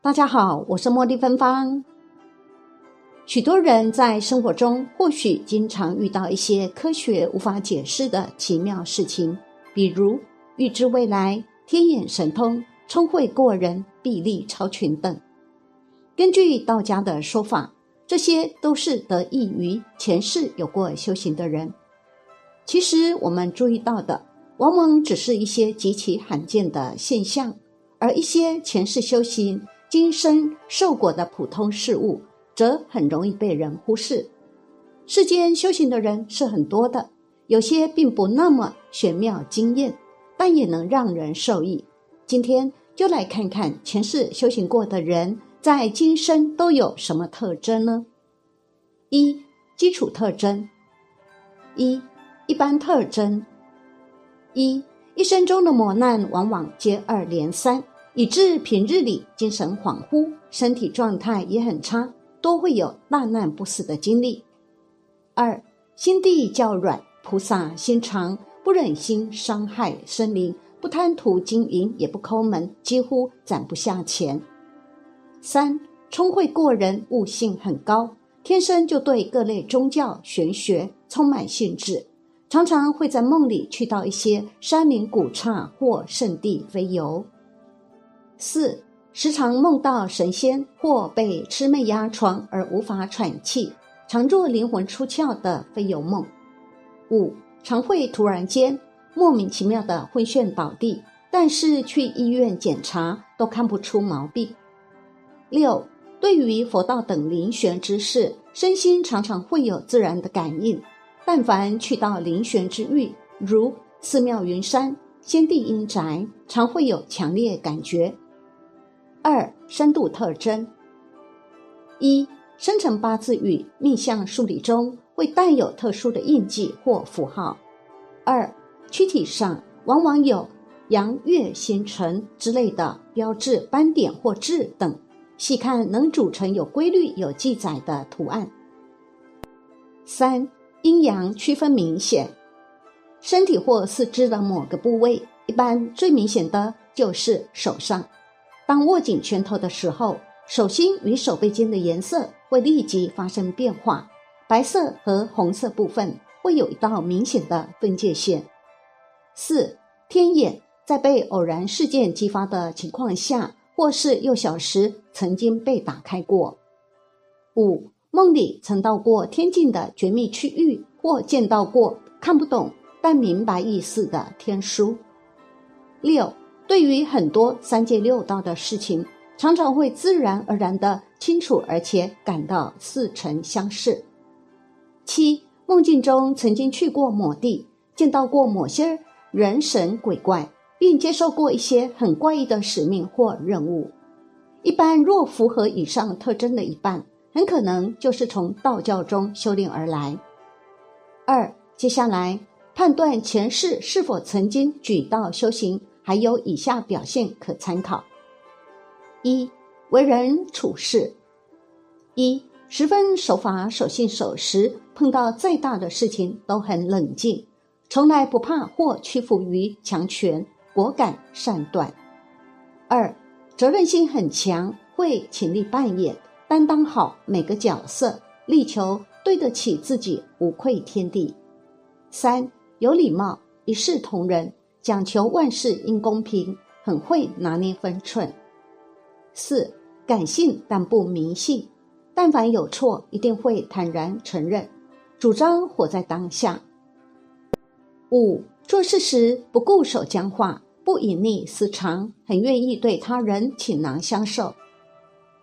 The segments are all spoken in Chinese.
大家好，我是茉莉芬芳。许多人在生活中或许经常遇到一些科学无法解释的奇妙事情，比如预知未来、天眼神通、聪慧过人、臂力超群等。根据道家的说法，这些都是得益于前世有过修行的人。其实我们注意到的，往往只是一些极其罕见的现象，而一些前世修行。今生受果的普通事物，则很容易被人忽视。世间修行的人是很多的，有些并不那么玄妙惊艳，但也能让人受益。今天就来看看前世修行过的人，在今生都有什么特征呢？一、基础特征；一、一般特征；一、一生中的磨难往往接二连三。以致平日里精神恍惚，身体状态也很差，都会有大难不死的经历。二心地较软，菩萨心肠，不忍心伤害生灵，不贪图金银，也不抠门，几乎攒不下钱。三聪慧过人，悟性很高，天生就对各类宗教玄学充满兴致，常常会在梦里去到一些山林古刹或圣地飞游。四时常梦到神仙或被魑魅压床而无法喘气，常做灵魂出窍的飞游梦。五常会突然间莫名其妙的昏眩倒地，但是去医院检查都看不出毛病。六对于佛道等灵玄之事，身心常常会有自然的感应。但凡去到灵玄之域，如寺庙、云山、仙地、阴宅，常会有强烈感觉。二深度特征：一生辰八字与命相数理中会带有特殊的印记或符号；二躯体上往往有阳月星辰之类的标志斑点或痣等，细看能组成有规律、有记载的图案。三阴阳区分明显，身体或四肢的某个部位，一般最明显的就是手上。当握紧拳头的时候，手心与手背间的颜色会立即发生变化，白色和红色部分会有一道明显的分界线。四天眼在被偶然事件激发的情况下，或是幼小时曾经被打开过。五梦里曾到过天境的绝密区域，或见到过看不懂但明白意思的天书。六。对于很多三界六道的事情，常常会自然而然的清楚，而且感到似曾相识。七梦境中曾经去过某地，见到过某些人神鬼怪，并接受过一些很怪异的使命或任务。一般若符合以上特征的一半，很可能就是从道教中修炼而来。二接下来判断前世是否曾经举道修行。还有以下表现可参考：一、为人处事；一、十分守法、守信、守时，碰到再大的事情都很冷静，从来不怕或屈服于强权，果敢善断；二、责任心很强，会倾力扮演，担当好每个角色，力求对得起自己，无愧天地；三、有礼貌，一视同仁。讲求万事应公平，很会拿捏分寸。四感性但不迷信，但凡有错一定会坦然承认，主张活在当下。五做事时不固守僵化，不隐匿私藏，很愿意对他人倾囊相授。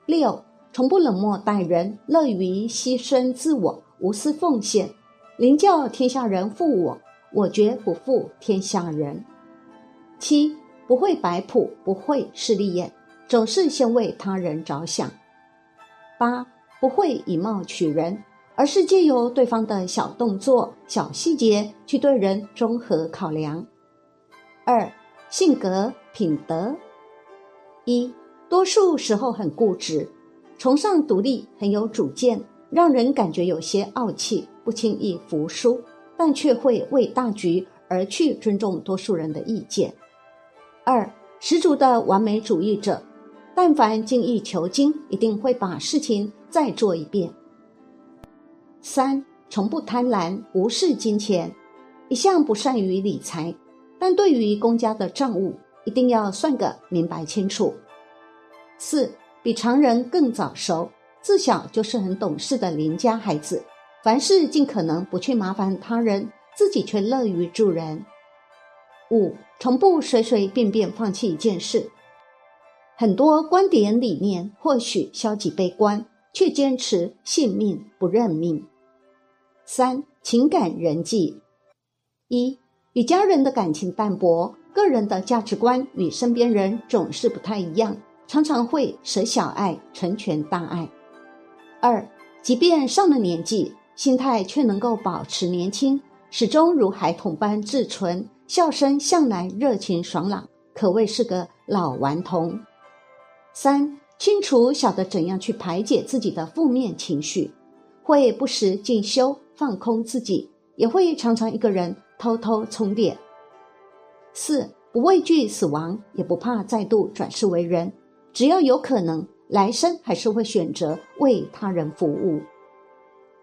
六从不冷漠待人，乐于牺牲自我，无私奉献，宁叫天下人负我。我绝不负天下人。七不会摆谱，不会势利眼，总是先为他人着想。八不会以貌取人，而是借由对方的小动作、小细节去对人综合考量。二性格品德一多数时候很固执，崇尚独立，很有主见，让人感觉有些傲气，不轻易服输，但却会为大局而去尊重多数人的意见。二十足的完美主义者。但凡精益求精，一定会把事情再做一遍。三，从不贪婪，无视金钱，一向不善于理财，但对于公家的账务，一定要算个明白清楚。四，比常人更早熟，自小就是很懂事的邻家孩子，凡事尽可能不去麻烦他人，自己却乐于助人。五，从不随随便便放弃一件事。很多观点理念或许消极悲观，却坚持信命不认命。三情感人际：一与家人的感情淡薄，个人的价值观与身边人总是不太一样，常常会舍小爱成全大爱。二即便上了年纪，心态却能够保持年轻，始终如孩童般自存，笑声向来热情爽朗，可谓是个老顽童。三清楚晓得怎样去排解自己的负面情绪，会不时进修放空自己，也会常常一个人偷偷充电。四不畏惧死亡，也不怕再度转世为人，只要有可能，来生还是会选择为他人服务。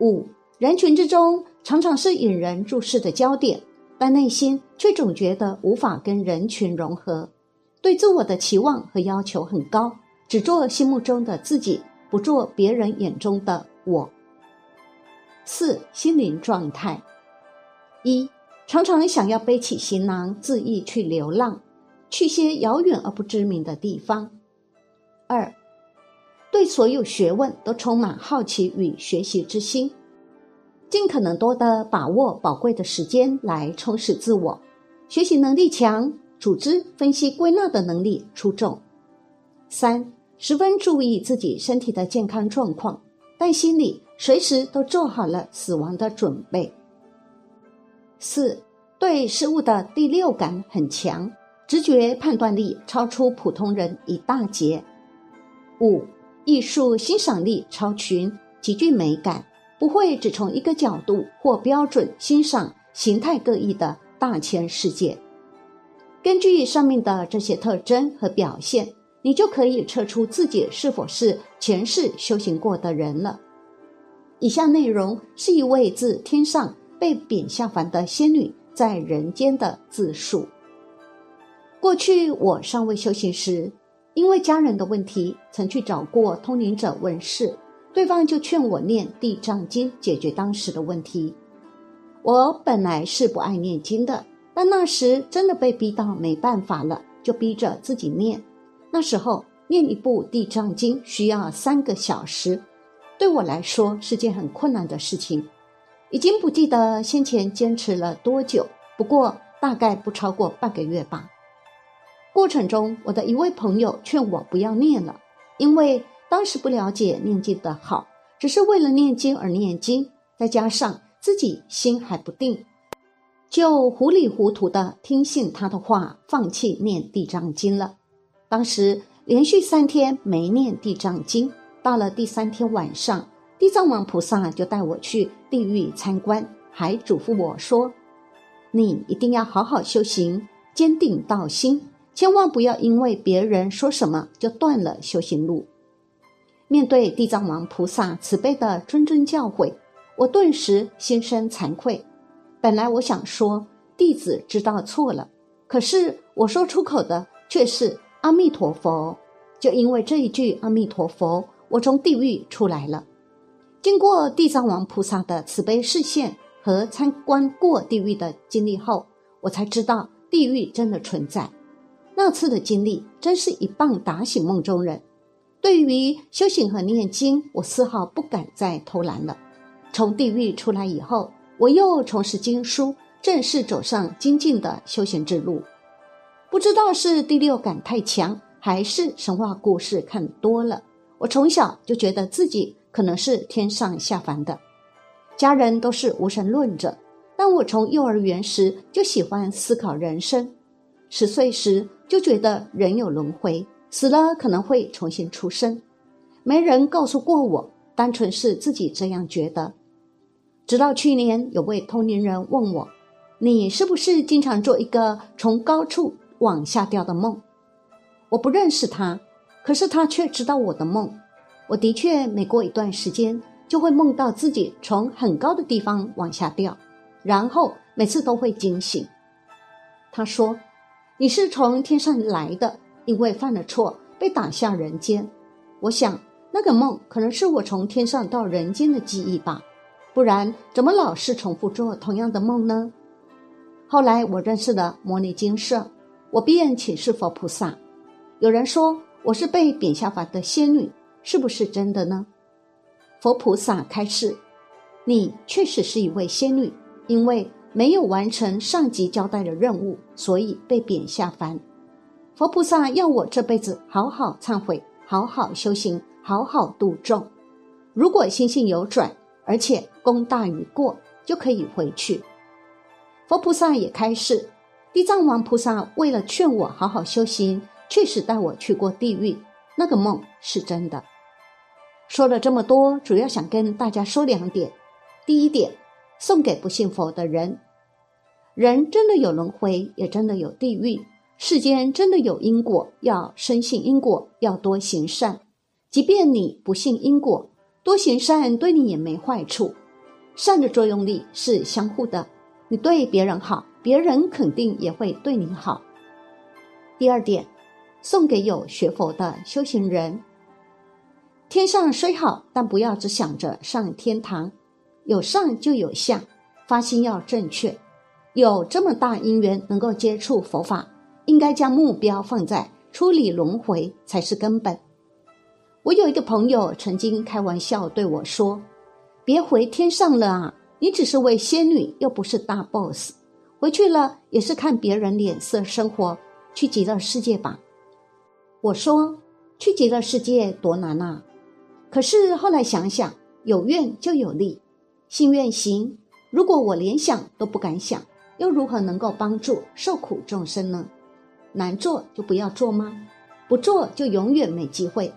五人群之中常常是引人注视的焦点，但内心却总觉得无法跟人群融合，对自我的期望和要求很高。只做心目中的自己，不做别人眼中的我。四心灵状态：一常常想要背起行囊，恣意去流浪，去些遥远而不知名的地方。二对所有学问都充满好奇与学习之心，尽可能多的把握宝贵的时间来充实自我，学习能力强，组织分析归纳的能力出众。三十分注意自己身体的健康状况，但心里随时都做好了死亡的准备。四对事物的第六感很强，直觉判断力超出普通人一大截。五艺术欣赏力超群，极具美感，不会只从一个角度或标准欣赏形态各异的大千世界。根据上面的这些特征和表现。你就可以测出自己是否是前世修行过的人了。以下内容是一位自天上被贬下凡的仙女在人间的自述。过去我尚未修行时，因为家人的问题，曾去找过通灵者问事，对方就劝我念地藏经解决当时的问题。我本来是不爱念经的，但那时真的被逼到没办法了，就逼着自己念。那时候念一部《地藏经》需要三个小时，对我来说是件很困难的事情。已经不记得先前坚持了多久，不过大概不超过半个月吧。过程中，我的一位朋友劝我不要念了，因为当时不了解念经的好，只是为了念经而念经，再加上自己心还不定，就糊里糊涂的听信他的话，放弃念《地藏经》了。当时连续三天没念地藏经，到了第三天晚上，地藏王菩萨就带我去地狱参观，还嘱咐我说：“你一定要好好修行，坚定道心，千万不要因为别人说什么就断了修行路。”面对地藏王菩萨慈悲的谆谆教诲，我顿时心生惭愧。本来我想说弟子知道错了，可是我说出口的却是。阿弥陀佛，就因为这一句阿弥陀佛，我从地狱出来了。经过地藏王菩萨的慈悲视线和参观过地狱的经历后，我才知道地狱真的存在。那次的经历真是一棒打醒梦中人。对于修行和念经，我丝毫不敢再偷懒了。从地狱出来以后，我又重拾经书，正式走上精进的修行之路。不知道是第六感太强，还是神话故事看多了。我从小就觉得自己可能是天上下凡的，家人都是无神论者。但我从幼儿园时就喜欢思考人生，十岁时就觉得人有轮回，死了可能会重新出生。没人告诉过我，单纯是自己这样觉得。直到去年，有位同龄人问我：“你是不是经常做一个从高处往下掉的梦？”我不认识他，可是他却知道我的梦。我的确每过一段时间就会梦到自己从很高的地方往下掉。然后每次都会惊醒。他说：“你是从天上来的，因为犯了错被打下人间。”我想那个梦可能是我从天上到人间的记忆吧，不然怎么老是重复做同样的梦呢？后来我认识了摩尼金舍，我便请示佛菩萨。有人说我是被贬下凡的仙女，是不是真的呢？佛菩萨开示：“你确实是一位仙女。”因为没有完成上级交代的任务，所以被贬下凡。佛菩萨要我这辈子好好忏悔，好好修行，好好度众。如果心性有转，而且功大于过，就可以回去。佛菩萨也开示，地藏王菩萨为了劝我好好修行，确实带我去过地狱。那个梦是真的。说了这么多，主要想跟大家说两点。第一点。送给不信佛的人，人真的有轮回，也真的有地狱。世间真的有因果，要深信因果，要多行善。即便你不信因果，多行善对你也没坏处。善的作用力是相互的，你对别人好，别人肯定也会对你好。第二点，送给有学佛的修行人：天上虽好，但不要只想着上天堂。有上就有下，发心要正确。有这么大因缘能够接触佛法，应该将目标放在处理轮回才是根本。我有一个朋友曾经开玩笑对我说：“别回天上了啊，你只是位仙女，又不是大 boss，回去了也是看别人脸色生活，去极乐世界吧。”我说：“去极乐世界多难啊！”可是后来想想，有愿就有利。心愿行，如果我连想都不敢想，又如何能够帮助受苦众生呢？难做就不要做吗？不做就永远没机会。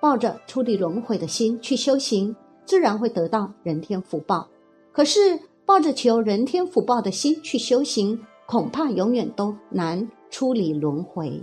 抱着出离轮回的心去修行，自然会得到人天福报。可是抱着求人天福报的心去修行，恐怕永远都难出离轮回。